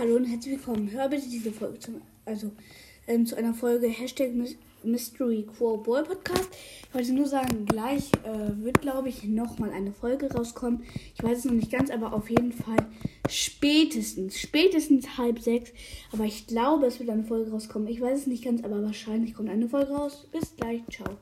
Hallo und herzlich willkommen. Hör bitte diese Folge zum, also, ähm, zu einer Folge Hashtag Mystery Quo Boy Podcast. Ich wollte nur sagen, gleich äh, wird, glaube ich, nochmal eine Folge rauskommen. Ich weiß es noch nicht ganz, aber auf jeden Fall spätestens, spätestens halb sechs. Aber ich glaube, es wird eine Folge rauskommen. Ich weiß es nicht ganz, aber wahrscheinlich kommt eine Folge raus. Bis gleich. Ciao.